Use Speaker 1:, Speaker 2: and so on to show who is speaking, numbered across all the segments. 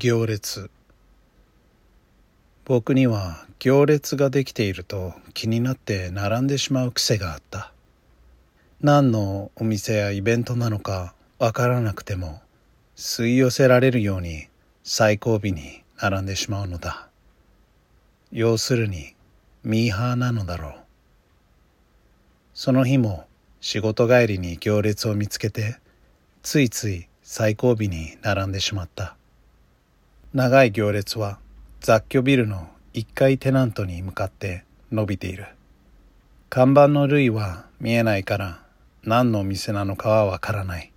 Speaker 1: 行列。僕には行列ができていると気になって並んでしまう癖があった。何のお店やイベントなのかわからなくても吸い寄せられるように最後尾に並んでしまうのだ。要するにミーハーなのだろう。その日も仕事帰りに行列を見つけてついつい最後尾に並んでしまった。長い行列は雑居ビルの1階テナントに向かって伸びている。看板の類は見えないから何のお店なのかはわからない。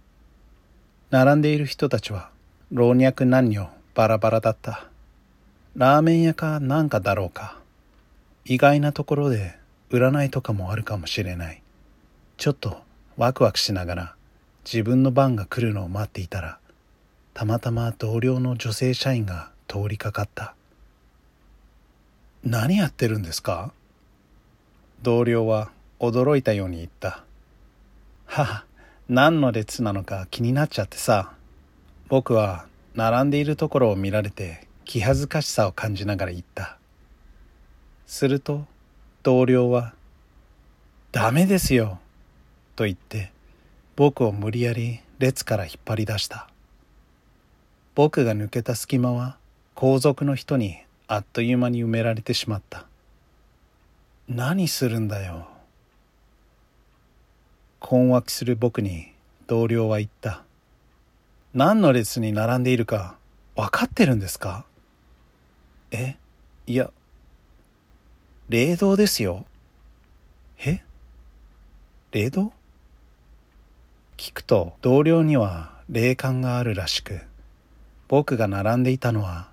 Speaker 1: 並んでいる人たちは老若男女バラバラだった。ラーメン屋かなんかだろうか。意外なところで占いとかもあるかもしれない。ちょっとワクワクしながら自分の番が来るのを待っていたらたまたま同僚の女性社員が通りかかった。何やってるんですか？同僚は驚いたように言った。はは何の列なのか気になっちゃってさ。僕は並んでいるところを見られて気恥ずかしさを感じながら言った。すると同僚は「ダメですよ」と言って僕を無理やり列から引っ張り出した。僕が抜けた隙間は後続の人にあっという間に埋められてしまった。何するんだよ。困惑する僕に同僚は言った。何の列に並んでいるか分かってるんですか？え？いや霊道ですよ。え？霊道？聞くと同僚には霊感があるらしく。僕が並んでいたのは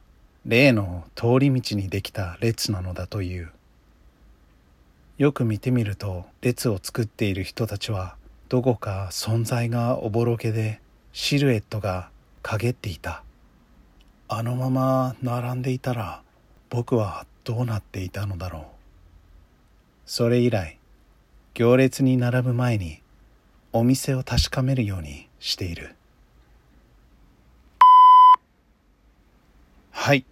Speaker 1: 霊の通り道にできた列なのだという。よく見てみると列を作っている人たちはどこか存在がおぼろげでシルエットが陰っていた。あのまま並んでいたら僕はどうなっていたのだろう。それ以来行列に並ぶ前にお店を確かめるようにしているはい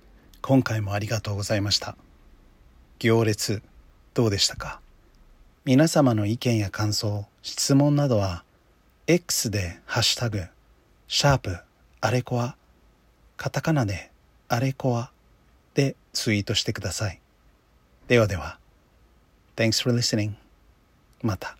Speaker 1: 今回もありがとうございました。行列どうでしたか？皆様の意見や感想質問などは X でハッシュタグシャープあれこわカタカナであれこわでツイートしてください。ではでは Thanks for listening また。